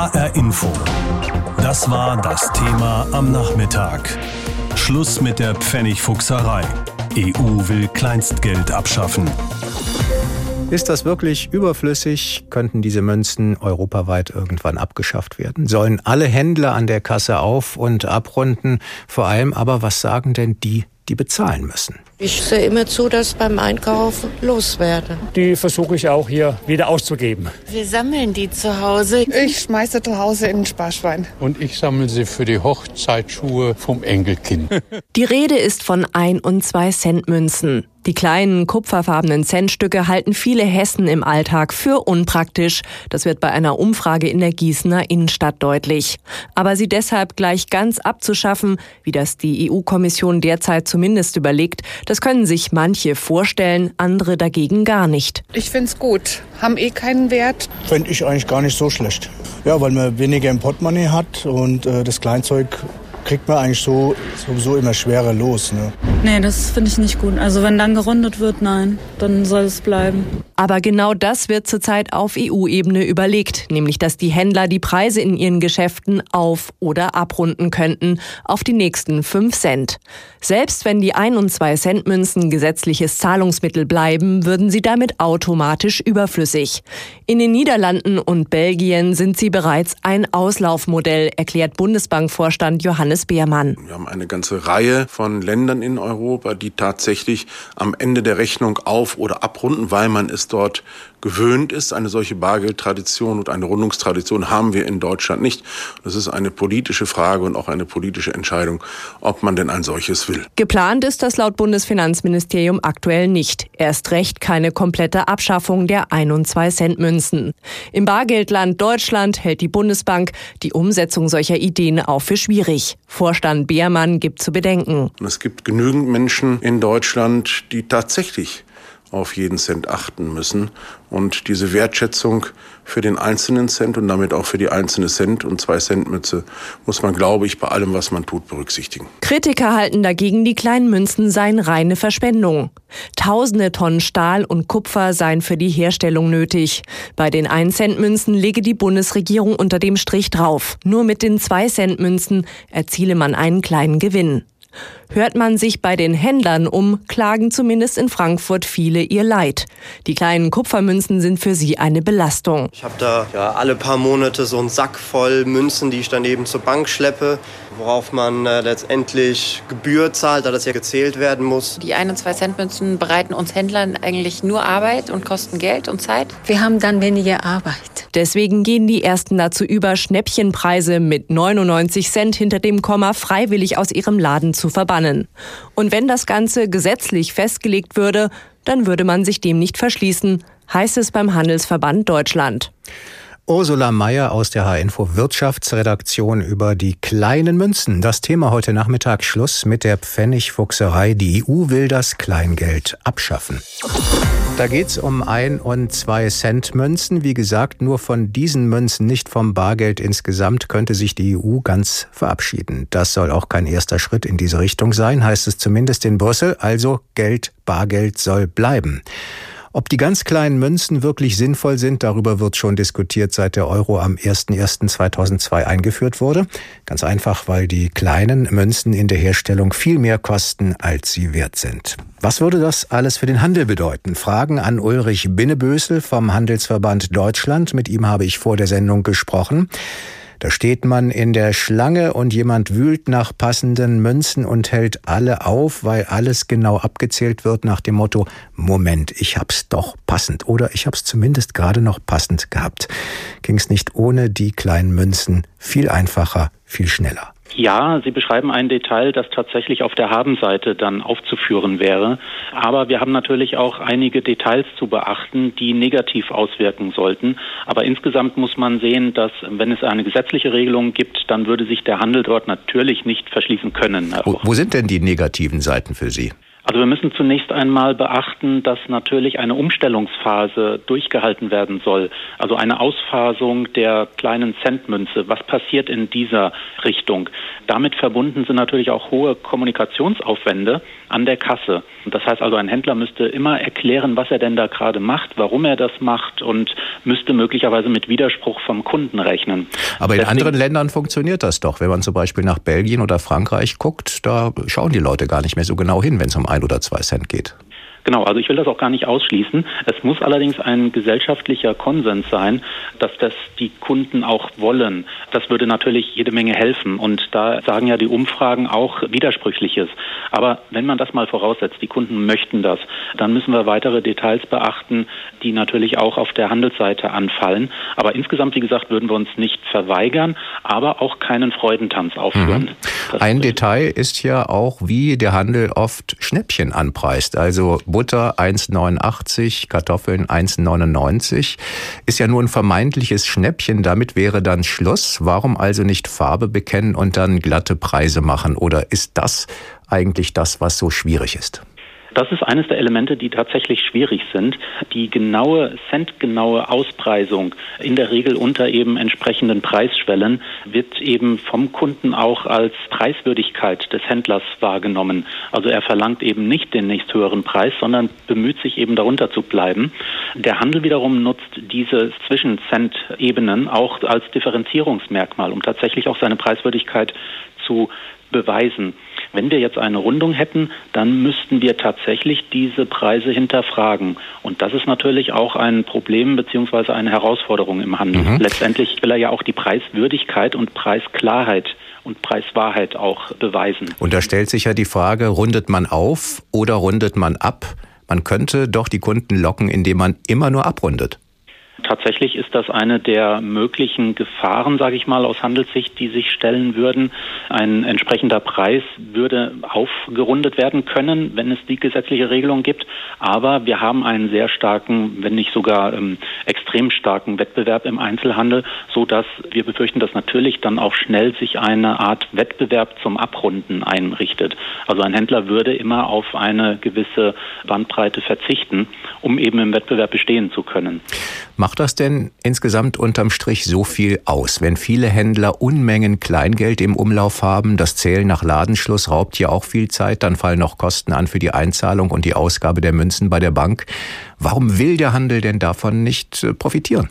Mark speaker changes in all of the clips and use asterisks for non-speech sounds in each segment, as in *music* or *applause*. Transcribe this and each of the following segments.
Speaker 1: HR Info. Das war das Thema am Nachmittag. Schluss mit der Pfennigfuchserei. EU will Kleinstgeld abschaffen.
Speaker 2: Ist das wirklich überflüssig? Könnten diese Münzen europaweit irgendwann abgeschafft werden? Sollen alle Händler an der Kasse auf und abrunden? Vor allem aber, was sagen denn die, die bezahlen müssen?
Speaker 3: Ich sehe immer zu, dass beim Einkauf loswerde.
Speaker 4: Die versuche ich auch hier wieder auszugeben.
Speaker 5: Wir sammeln die zu Hause.
Speaker 6: Ich schmeiße zu Hause in den Sparschwein.
Speaker 7: Und ich sammle sie für die Hochzeitsschuhe vom Enkelkind. *laughs*
Speaker 8: Die Rede ist von ein und zwei Cent Münzen. Die kleinen kupferfarbenen Centstücke halten viele Hessen im Alltag für unpraktisch. Das wird bei einer Umfrage in der Gießener Innenstadt deutlich. Aber sie deshalb gleich ganz abzuschaffen, wie das die EU-Kommission derzeit zumindest überlegt, das können sich manche vorstellen, andere dagegen gar nicht.
Speaker 6: Ich finde es gut. Haben eh keinen Wert.
Speaker 9: Finde ich eigentlich gar nicht so schlecht. Ja, weil man weniger im Portemonnaie hat und äh, das Kleinzeug kriegt man eigentlich so sowieso immer schwerer los. Ne?
Speaker 10: Nee, das finde ich nicht gut. Also wenn dann gerundet wird, nein, dann soll es bleiben.
Speaker 8: Aber genau das wird zurzeit auf EU-Ebene überlegt, nämlich dass die Händler die Preise in ihren Geschäften auf- oder abrunden könnten auf die nächsten 5 Cent. Selbst wenn die 1 und 2 Cent Münzen gesetzliches Zahlungsmittel bleiben, würden sie damit automatisch überflüssig. In den Niederlanden und Belgien sind sie bereits ein Auslaufmodell, erklärt Bundesbankvorstand Johannes Beermann.
Speaker 11: Wir haben eine ganze Reihe von Ländern in Europa, die tatsächlich am Ende der Rechnung auf- oder abrunden, weil man es dort gewöhnt ist. Eine solche Bargeldtradition und eine Rundungstradition haben wir in Deutschland nicht. Das ist eine politische Frage und auch eine politische Entscheidung, ob man denn ein solches will.
Speaker 8: Geplant ist das laut Bundesfinanzministerium aktuell nicht. Erst recht keine komplette Abschaffung der 1 und 2 Cent Münzen. Im Bargeldland Deutschland hält die Bundesbank die Umsetzung solcher Ideen auch für schwierig. Vorstand Beermann gibt zu bedenken.
Speaker 11: Es gibt genügend Menschen in Deutschland, die tatsächlich auf jeden Cent achten müssen. Und diese Wertschätzung für den einzelnen Cent und damit auch für die einzelne Cent- und Zwei-Cent-Mütze muss man, glaube ich, bei allem, was man tut, berücksichtigen.
Speaker 8: Kritiker halten dagegen, die kleinen Münzen seien reine Verschwendung. Tausende Tonnen Stahl und Kupfer seien für die Herstellung nötig. Bei den 1-Cent-Münzen lege die Bundesregierung unter dem Strich drauf. Nur mit den 2-Cent-Münzen erziele man einen kleinen Gewinn. Hört man sich bei den Händlern um, klagen zumindest in Frankfurt viele ihr Leid. Die kleinen Kupfermünzen sind für sie eine Belastung.
Speaker 12: Ich habe da ja, alle paar Monate so einen Sack voll Münzen, die ich dann eben zur Bank schleppe, worauf man äh, letztendlich Gebühr zahlt, da das ja gezählt werden muss.
Speaker 5: Die 1 und 2 Cent Münzen bereiten uns Händlern eigentlich nur Arbeit und kosten Geld und Zeit.
Speaker 3: Wir haben dann weniger Arbeit.
Speaker 8: Deswegen gehen die ersten dazu über, Schnäppchenpreise mit 99 Cent hinter dem Komma freiwillig aus ihrem Laden zu verbannen. Und wenn das Ganze gesetzlich festgelegt würde, dann würde man sich dem nicht verschließen, heißt es beim Handelsverband Deutschland.
Speaker 2: Ursula Mayer aus der H-Info Wirtschaftsredaktion über die kleinen Münzen. Das Thema heute Nachmittag Schluss mit der Pfennigfuchserei. Die EU will das Kleingeld abschaffen. Da geht's um ein und zwei Cent Münzen. Wie gesagt, nur von diesen Münzen, nicht vom Bargeld insgesamt, könnte sich die EU ganz verabschieden. Das soll auch kein erster Schritt in diese Richtung sein, heißt es zumindest in Brüssel. Also Geld, Bargeld soll bleiben. Ob die ganz kleinen Münzen wirklich sinnvoll sind, darüber wird schon diskutiert, seit der Euro am 01.01.2002 eingeführt wurde. Ganz einfach, weil die kleinen Münzen in der Herstellung viel mehr kosten, als sie wert sind. Was würde das alles für den Handel bedeuten? Fragen an Ulrich Binnebösel vom Handelsverband Deutschland. Mit ihm habe ich vor der Sendung gesprochen. Da steht man in der Schlange und jemand wühlt nach passenden Münzen und hält alle auf, weil alles genau abgezählt wird nach dem Motto, Moment, ich hab's doch passend oder ich hab's zumindest gerade noch passend gehabt. Ging's nicht ohne die kleinen Münzen viel einfacher, viel schneller.
Speaker 13: Ja, Sie beschreiben ein Detail, das tatsächlich auf der Habenseite dann aufzuführen wäre. Aber wir haben natürlich auch einige Details zu beachten, die negativ auswirken sollten. Aber insgesamt muss man sehen, dass wenn es eine gesetzliche Regelung gibt, dann würde sich der Handel dort natürlich nicht verschließen können.
Speaker 2: Wo, wo sind denn die negativen Seiten für Sie?
Speaker 13: Also wir müssen zunächst einmal beachten, dass natürlich eine Umstellungsphase durchgehalten werden soll. Also eine Ausphasung der kleinen Centmünze. Was passiert in dieser Richtung? Damit verbunden sind natürlich auch hohe Kommunikationsaufwände an der Kasse. Das heißt also, ein Händler müsste immer erklären, was er denn da gerade macht, warum er das macht und müsste möglicherweise mit Widerspruch vom Kunden rechnen.
Speaker 2: Aber in Deswegen, anderen Ländern funktioniert das doch. Wenn man zum Beispiel nach Belgien oder Frankreich guckt, da schauen die Leute gar nicht mehr so genau hin, wenn es um ein oder zwei Cent geht.
Speaker 13: Genau, also ich will das auch gar nicht ausschließen. Es muss allerdings ein gesellschaftlicher Konsens sein, dass das die Kunden auch wollen. Das würde natürlich jede Menge helfen. Und da sagen ja die Umfragen auch Widersprüchliches. Aber wenn man das mal voraussetzt, die Kunden möchten das, dann müssen wir weitere Details beachten, die natürlich auch auf der Handelsseite anfallen. Aber insgesamt, wie gesagt, würden wir uns nicht verweigern, aber auch keinen Freudentanz aufführen.
Speaker 2: Mhm. Ein Detail ist ja auch, wie der Handel oft Schnäppchen anpreist. Also Butter 1,89, Kartoffeln 1,99. Ist ja nur ein vermeintliches Schnäppchen, damit wäre dann Schluss. Warum also nicht Farbe bekennen und dann glatte Preise machen? Oder ist das eigentlich das, was so schwierig ist?
Speaker 13: Das ist eines der Elemente, die tatsächlich schwierig sind. Die genaue, centgenaue Auspreisung in der Regel unter eben entsprechenden Preisschwellen wird eben vom Kunden auch als Preiswürdigkeit des Händlers wahrgenommen. Also er verlangt eben nicht den nächsthöheren Preis, sondern bemüht sich eben darunter zu bleiben. Der Handel wiederum nutzt diese Zwischencent-Ebenen auch als Differenzierungsmerkmal, um tatsächlich auch seine Preiswürdigkeit zu beweisen. Wenn wir jetzt eine Rundung hätten, dann müssten wir tatsächlich diese Preise hinterfragen. Und das ist natürlich auch ein Problem bzw. eine Herausforderung im Handel. Mhm. Letztendlich will er ja auch die Preiswürdigkeit und Preisklarheit und Preiswahrheit auch beweisen.
Speaker 2: Und da stellt sich ja die Frage, rundet man auf oder rundet man ab? Man könnte doch die Kunden locken, indem man immer nur abrundet.
Speaker 13: Tatsächlich ist das eine der möglichen Gefahren, sage ich mal, aus Handelssicht, die sich stellen würden. Ein entsprechender Preis würde aufgerundet werden können, wenn es die gesetzliche Regelung gibt. Aber wir haben einen sehr starken, wenn nicht sogar ähm, extrem starken Wettbewerb im Einzelhandel, so dass wir befürchten, dass natürlich dann auch schnell sich eine Art Wettbewerb zum Abrunden einrichtet. Also ein Händler würde immer auf eine gewisse Bandbreite verzichten, um eben im Wettbewerb bestehen zu können.
Speaker 2: Macht das denn insgesamt unterm Strich so viel aus, wenn viele Händler Unmengen Kleingeld im Umlauf haben? Das Zählen nach Ladenschluss raubt hier auch viel Zeit, dann fallen noch Kosten an für die Einzahlung und die Ausgabe der Münzen bei der Bank. Warum will der Handel denn davon nicht äh, profitieren?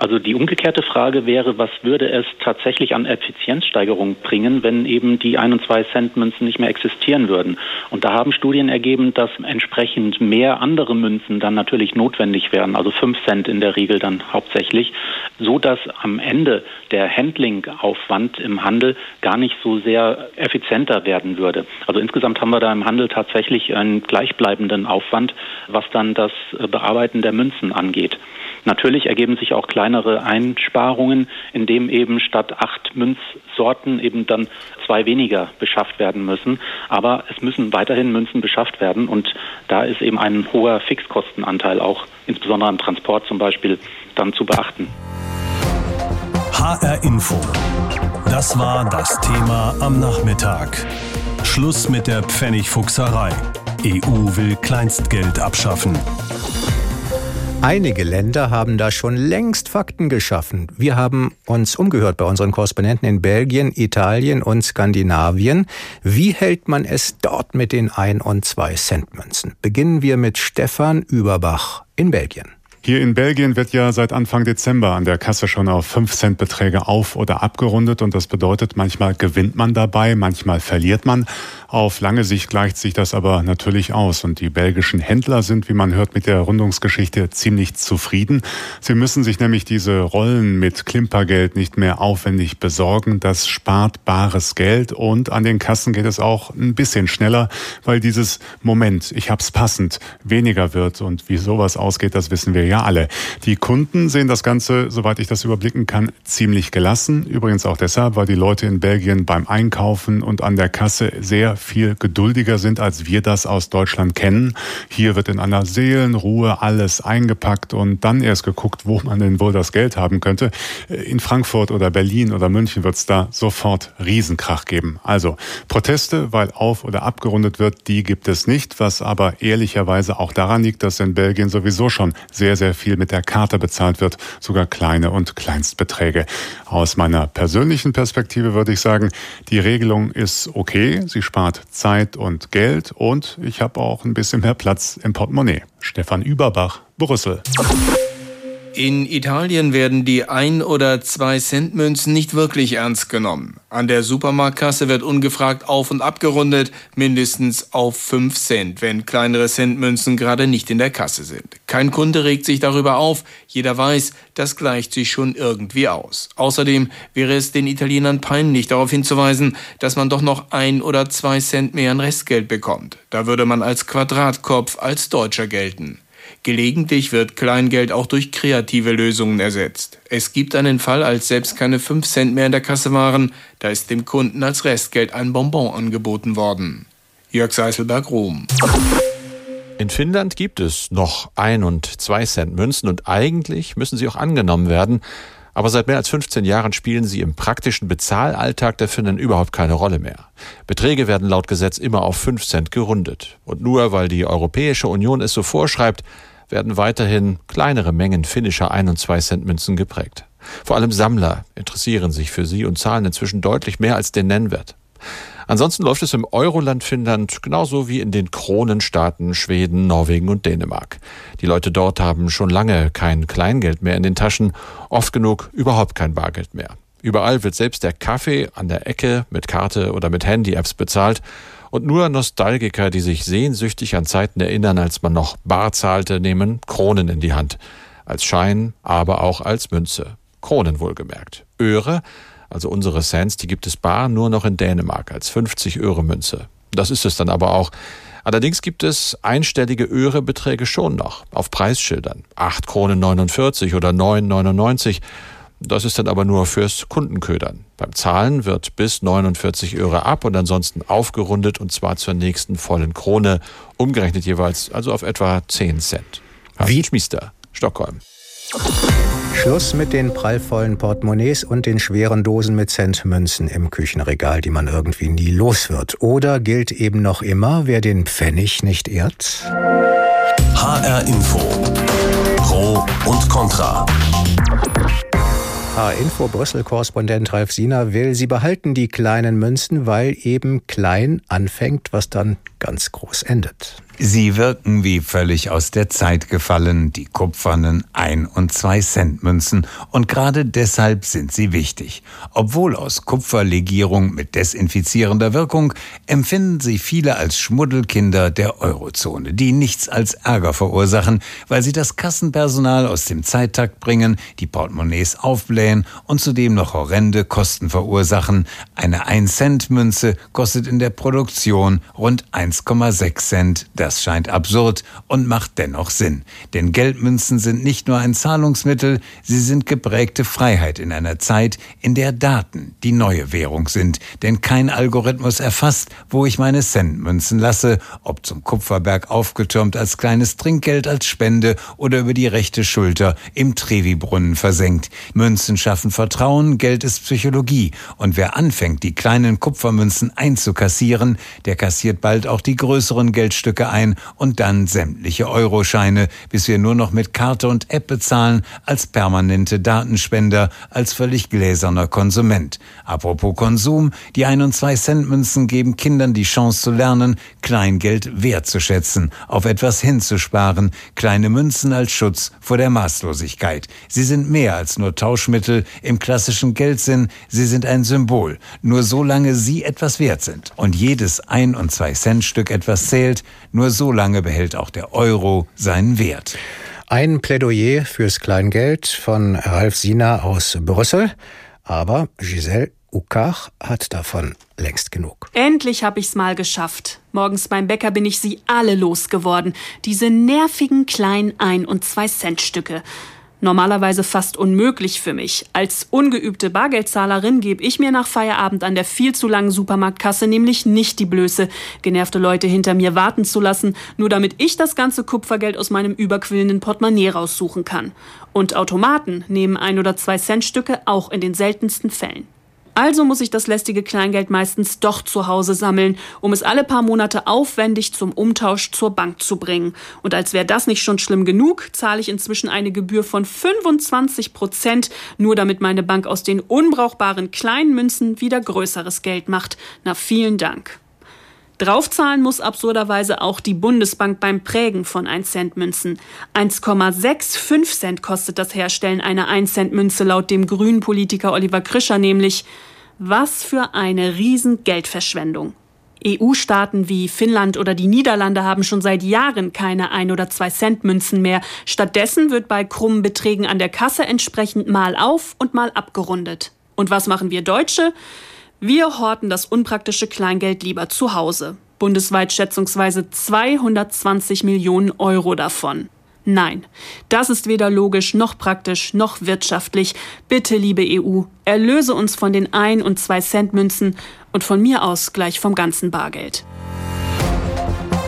Speaker 13: Also die umgekehrte Frage wäre, was würde es tatsächlich an Effizienzsteigerung bringen, wenn eben die ein und zwei Cent Münzen nicht mehr existieren würden? Und da haben Studien ergeben, dass entsprechend mehr andere Münzen dann natürlich notwendig wären, also fünf Cent in der Regel dann hauptsächlich, so dass am Ende der Handlingaufwand im Handel gar nicht so sehr effizienter werden würde. Also insgesamt haben wir da im Handel tatsächlich einen gleichbleibenden Aufwand, was dann das Bearbeiten der Münzen angeht. Natürlich ergeben sich auch kleinere Einsparungen, indem eben statt acht Münzsorten eben dann zwei weniger beschafft werden müssen. Aber es müssen weiterhin Münzen beschafft werden und da ist eben ein hoher Fixkostenanteil auch, insbesondere am Transport zum Beispiel, dann zu beachten.
Speaker 1: HR Info. Das war das Thema am Nachmittag. Schluss mit der Pfennigfuchserei. EU will Kleinstgeld abschaffen.
Speaker 2: Einige Länder haben da schon längst Fakten geschaffen. Wir haben uns umgehört bei unseren Korrespondenten in Belgien, Italien und Skandinavien. Wie hält man es dort mit den Ein- und Zwei-Cent-Münzen? Beginnen wir mit Stefan Überbach in Belgien.
Speaker 14: Hier in Belgien wird ja seit Anfang Dezember an der Kasse schon auf 5 Cent Beträge auf- oder abgerundet und das bedeutet, manchmal gewinnt man dabei, manchmal verliert man. Auf lange Sicht gleicht sich das aber natürlich aus und die belgischen Händler sind, wie man hört, mit der Rundungsgeschichte ziemlich zufrieden. Sie müssen sich nämlich diese Rollen mit Klimpergeld nicht mehr aufwendig besorgen. Das spart bares Geld und an den Kassen geht es auch ein bisschen schneller, weil dieses Moment, ich hab's passend, weniger wird und wie sowas ausgeht, das wissen wir ja alle. Die Kunden sehen das Ganze, soweit ich das überblicken kann, ziemlich gelassen. Übrigens auch deshalb, weil die Leute in Belgien beim Einkaufen und an der Kasse sehr viel geduldiger sind, als wir das aus Deutschland kennen. Hier wird in einer Seelenruhe alles eingepackt und dann erst geguckt, wo man denn wohl das Geld haben könnte. In Frankfurt oder Berlin oder München wird es da sofort Riesenkrach geben. Also Proteste, weil auf oder abgerundet wird, die gibt es nicht, was aber ehrlicherweise auch daran liegt, dass in Belgien sowieso schon sehr, sehr viel mit der Karte bezahlt wird, sogar kleine und Kleinstbeträge. Aus meiner persönlichen Perspektive würde ich sagen, die Regelung ist okay, sie spart Zeit und Geld und ich habe auch ein bisschen mehr Platz im Portemonnaie. Stefan Überbach, Brüssel.
Speaker 15: In Italien werden die 1 oder 2 Cent Münzen nicht wirklich ernst genommen. An der Supermarktkasse wird ungefragt auf und abgerundet, mindestens auf 5 Cent, wenn kleinere Centmünzen gerade nicht in der Kasse sind. Kein Kunde regt sich darüber auf, jeder weiß, das gleicht sich schon irgendwie aus. Außerdem wäre es den Italienern peinlich darauf hinzuweisen, dass man doch noch 1 oder 2 Cent mehr an Restgeld bekommt. Da würde man als Quadratkopf als Deutscher gelten. Gelegentlich wird Kleingeld auch durch kreative Lösungen ersetzt. Es gibt einen Fall, als selbst keine 5 Cent mehr in der Kasse waren, da ist dem Kunden als Restgeld ein Bonbon angeboten worden. Jörg Seiselberg, Rom.
Speaker 16: In Finnland gibt es noch 1 und 2 Cent Münzen und eigentlich müssen sie auch angenommen werden. Aber seit mehr als 15 Jahren spielen sie im praktischen Bezahlalltag der Finnen überhaupt keine Rolle mehr. Beträge werden laut Gesetz immer auf 5 Cent gerundet. Und nur weil die Europäische Union es so vorschreibt, werden weiterhin kleinere Mengen finnischer 1 und 2 Cent Münzen geprägt. Vor allem Sammler interessieren sich für sie und zahlen inzwischen deutlich mehr als den Nennwert. Ansonsten läuft es im Euroland Finnland genauso wie in den Kronenstaaten Schweden, Norwegen und Dänemark. Die Leute dort haben schon lange kein Kleingeld mehr in den Taschen, oft genug überhaupt kein Bargeld mehr. Überall wird selbst der Kaffee an der Ecke mit Karte oder mit Handy-Apps bezahlt und nur Nostalgiker, die sich sehnsüchtig an Zeiten erinnern, als man noch bar zahlte, nehmen Kronen in die Hand. Als Schein, aber auch als Münze. Kronen wohlgemerkt. Öre also unsere Cents, die gibt es bar nur noch in Dänemark als 50 Öre Münze. Das ist es dann aber auch. Allerdings gibt es einstellige Öre-Beträge schon noch auf Preisschildern. 8 Kronen 49 oder 9,99. Das ist dann aber nur fürs Kundenködern. Beim Zahlen wird bis 49 Öre ab und ansonsten aufgerundet und zwar zur nächsten vollen Krone, umgerechnet jeweils also auf etwa 10 Cent. Wie Schmiester, Stockholm.
Speaker 2: Schluss mit den prallvollen Portemonnaies und den schweren Dosen mit Centmünzen im Küchenregal, die man irgendwie nie los wird. Oder gilt eben noch immer, wer den Pfennig nicht ehrt?
Speaker 1: HR Info. Pro und Contra.
Speaker 2: H-Info Brüssel-Korrespondent Ralf Siener will, sie behalten die kleinen Münzen, weil eben klein anfängt, was dann ganz groß endet.
Speaker 17: Sie wirken wie völlig aus der Zeit gefallen, die kupfernen ein- und zwei Cent Münzen, und gerade deshalb sind sie wichtig. Obwohl aus Kupferlegierung mit desinfizierender Wirkung, empfinden sie viele als Schmuddelkinder der Eurozone, die nichts als Ärger verursachen, weil sie das Kassenpersonal aus dem Zeittakt bringen, die Portemonnaies aufblähen und zudem noch horrende Kosten verursachen. Eine 1-Cent-Münze kostet in der Produktion rund 1,6 Cent. Das scheint absurd und macht dennoch Sinn. Denn Geldmünzen sind nicht nur ein Zahlungsmittel, sie sind geprägte Freiheit in einer Zeit, in der Daten die neue Währung sind. Denn kein Algorithmus erfasst, wo ich meine Centmünzen lasse, ob zum Kupferberg aufgetürmt als kleines Trinkgeld, als Spende oder über die rechte Schulter im Trevi-Brunnen versenkt. Münzen schaffen Vertrauen, Geld ist Psychologie. Und wer anfängt, die kleinen Kupfermünzen einzukassieren, der kassiert bald auch die größeren Geldstücke ein ein und dann sämtliche Euroscheine, bis wir nur noch mit Karte und App bezahlen, als permanente Datenspender, als völlig gläserner Konsument. Apropos Konsum, die 1 und 2 Cent Münzen geben Kindern die Chance zu lernen, Kleingeld wertzuschätzen, auf etwas hinzusparen, kleine Münzen als Schutz vor der Maßlosigkeit. Sie sind mehr als nur Tauschmittel im klassischen Geldsinn, sie sind ein Symbol. Nur solange sie etwas wert sind und jedes 1 und 2 Cent Stück etwas zählt, nur so lange behält auch der Euro seinen Wert.
Speaker 2: Ein Plädoyer fürs Kleingeld von Ralf Siener aus Brüssel. Aber Giselle, Ukach hat davon längst genug.
Speaker 18: Endlich habe ich's mal geschafft. Morgens beim Bäcker bin ich sie alle losgeworden. Diese nervigen kleinen Ein- und Zwei-Cent-Stücke. Normalerweise fast unmöglich für mich. Als ungeübte Bargeldzahlerin gebe ich mir nach Feierabend an der viel zu langen Supermarktkasse nämlich nicht die Blöße, genervte Leute hinter mir warten zu lassen, nur damit ich das ganze Kupfergeld aus meinem überquillenden Portemonnaie raussuchen kann. Und Automaten nehmen ein oder zwei Centstücke auch in den seltensten Fällen. Also muss ich das lästige Kleingeld meistens doch zu Hause sammeln, um es alle paar Monate aufwendig zum Umtausch zur Bank zu bringen. Und als wäre das nicht schon schlimm genug, zahle ich inzwischen eine Gebühr von 25 Prozent, nur damit meine Bank aus den unbrauchbaren kleinen Münzen wieder größeres Geld macht. Na, vielen Dank. Draufzahlen muss absurderweise auch die Bundesbank beim Prägen von 1-Cent-Münzen. 1,65 Cent kostet das Herstellen einer 1-Cent-Münze laut dem grünen Politiker Oliver Krischer nämlich. Was für eine Riesengeldverschwendung. EU-Staaten wie Finnland oder die Niederlande haben schon seit Jahren keine 1 oder 2 Cent Münzen mehr. Stattdessen wird bei krummen Beträgen an der Kasse entsprechend mal auf und mal abgerundet. Und was machen wir Deutsche? Wir horten das unpraktische Kleingeld lieber zu Hause. Bundesweit schätzungsweise 220 Millionen Euro davon. Nein, das ist weder logisch noch praktisch noch wirtschaftlich. Bitte, liebe EU, erlöse uns von den 1 und 2 Cent Münzen und von mir aus gleich vom ganzen Bargeld.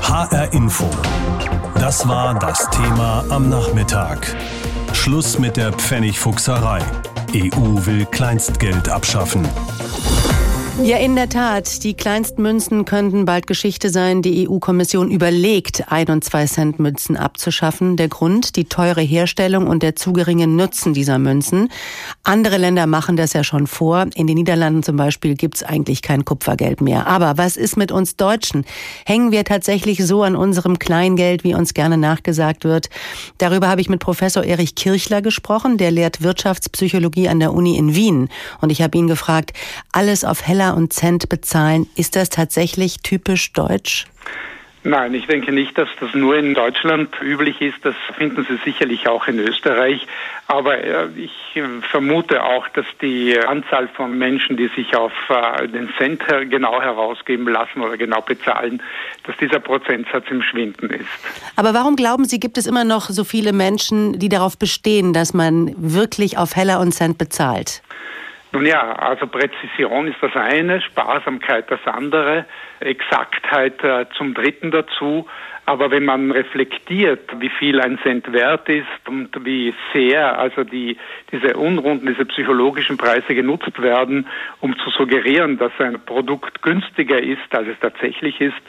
Speaker 1: HR Info. Das war das Thema am Nachmittag. Schluss mit der Pfennigfuchserei. EU will Kleinstgeld abschaffen.
Speaker 19: Ja, in der Tat. Die kleinsten Münzen könnten bald Geschichte sein. Die EU-Kommission überlegt, ein und zwei Cent Münzen abzuschaffen. Der Grund, die teure Herstellung und der zu geringe Nutzen dieser Münzen. Andere Länder machen das ja schon vor. In den Niederlanden zum Beispiel gibt's eigentlich kein Kupfergeld mehr. Aber was ist mit uns Deutschen? Hängen wir tatsächlich so an unserem Kleingeld, wie uns gerne nachgesagt wird? Darüber habe ich mit Professor Erich Kirchler gesprochen. Der lehrt Wirtschaftspsychologie an der Uni in Wien. Und ich habe ihn gefragt, alles auf heller und Cent bezahlen. Ist das tatsächlich typisch deutsch?
Speaker 17: Nein, ich denke nicht, dass das nur in Deutschland üblich ist. Das finden Sie sicherlich auch in Österreich. Aber äh, ich vermute auch, dass die Anzahl von Menschen, die sich auf äh, den Cent genau herausgeben lassen oder genau bezahlen, dass dieser Prozentsatz im Schwinden ist.
Speaker 19: Aber warum glauben Sie, gibt es immer noch so viele Menschen, die darauf bestehen, dass man wirklich auf Heller und Cent bezahlt?
Speaker 17: Nun ja, also Präzision ist das eine, Sparsamkeit das andere, Exaktheit äh, zum dritten dazu. Aber wenn man reflektiert, wie viel ein Cent wert ist und wie sehr also die, diese unrunden, diese psychologischen Preise genutzt werden, um zu suggerieren, dass ein Produkt günstiger ist, als es tatsächlich ist,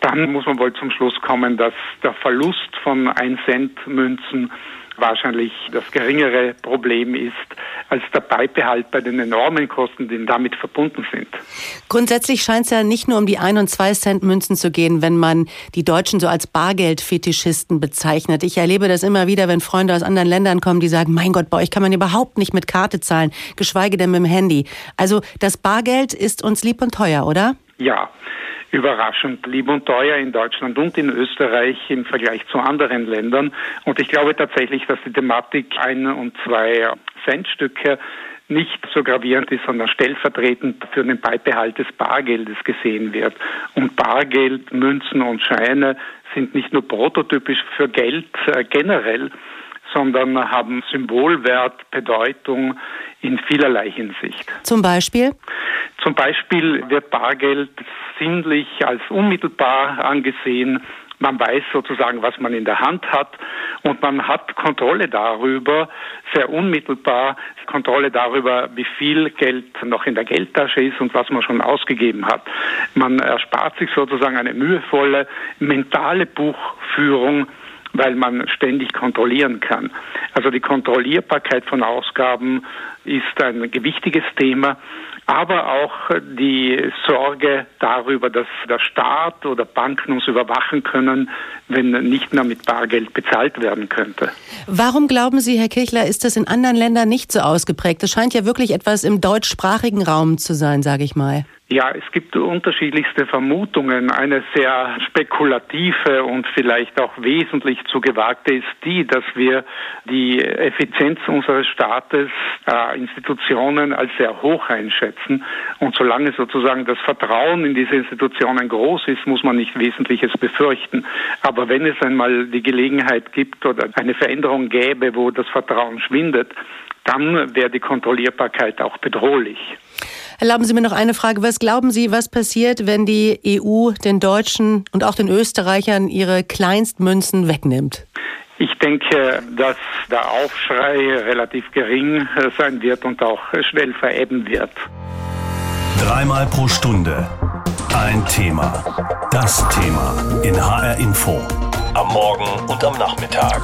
Speaker 17: dann muss man wohl zum Schluss kommen, dass der Verlust von 1 Cent Münzen wahrscheinlich das geringere Problem ist als der Beibehalt bei den enormen Kosten, die damit verbunden sind.
Speaker 19: Grundsätzlich scheint es ja nicht nur um die 1 und 2 Cent Münzen zu gehen, wenn man die Deutschen so als Bargeldfetischisten bezeichnet. Ich erlebe das immer wieder, wenn Freunde aus anderen Ländern kommen, die sagen, mein Gott, bei euch kann man überhaupt nicht mit Karte zahlen, geschweige denn mit dem Handy. Also das Bargeld ist uns lieb und teuer, oder?
Speaker 17: Ja, überraschend lieb und teuer in Deutschland und in Österreich im Vergleich zu anderen Ländern. Und ich glaube tatsächlich, dass die Thematik ein und zwei Centstücke nicht so gravierend ist, sondern stellvertretend für den Beibehalt des Bargeldes gesehen wird. Und Bargeld, Münzen und Scheine sind nicht nur prototypisch für Geld äh, generell, sondern haben Symbolwert, Bedeutung in vielerlei Hinsicht.
Speaker 19: Zum Beispiel?
Speaker 17: Zum Beispiel wird Bargeld sinnlich als unmittelbar angesehen. Man weiß sozusagen, was man in der Hand hat und man hat Kontrolle darüber, sehr unmittelbar Kontrolle darüber, wie viel Geld noch in der Geldtasche ist und was man schon ausgegeben hat. Man erspart sich sozusagen eine mühevolle mentale Buchführung weil man ständig kontrollieren kann. Also die Kontrollierbarkeit von Ausgaben ist ein gewichtiges Thema, aber auch die Sorge darüber, dass der Staat oder Banken uns überwachen können, wenn nicht mehr mit Bargeld bezahlt werden könnte.
Speaker 19: Warum glauben Sie, Herr Kirchler, ist das in anderen Ländern nicht so ausgeprägt? Das scheint ja wirklich etwas im deutschsprachigen Raum zu sein, sage ich mal.
Speaker 17: Ja, es gibt unterschiedlichste Vermutungen. Eine sehr spekulative und vielleicht auch wesentlich zu gewagte ist die, dass wir die Effizienz unseres Staates, äh, Institutionen als sehr hoch einschätzen. Und solange sozusagen das Vertrauen in diese Institutionen groß ist, muss man nicht Wesentliches befürchten. Aber wenn es einmal die Gelegenheit gibt oder eine Veränderung gäbe, wo das Vertrauen schwindet, dann wäre die Kontrollierbarkeit auch bedrohlich.
Speaker 19: Erlauben Sie mir noch eine Frage. Was glauben Sie, was passiert, wenn die EU den Deutschen und auch den Österreichern ihre Kleinstmünzen wegnimmt?
Speaker 17: Ich denke, dass der Aufschrei relativ gering sein wird und auch schnell verebben wird.
Speaker 1: Dreimal pro Stunde ein Thema. Das Thema in HR Info. Am Morgen und am Nachmittag.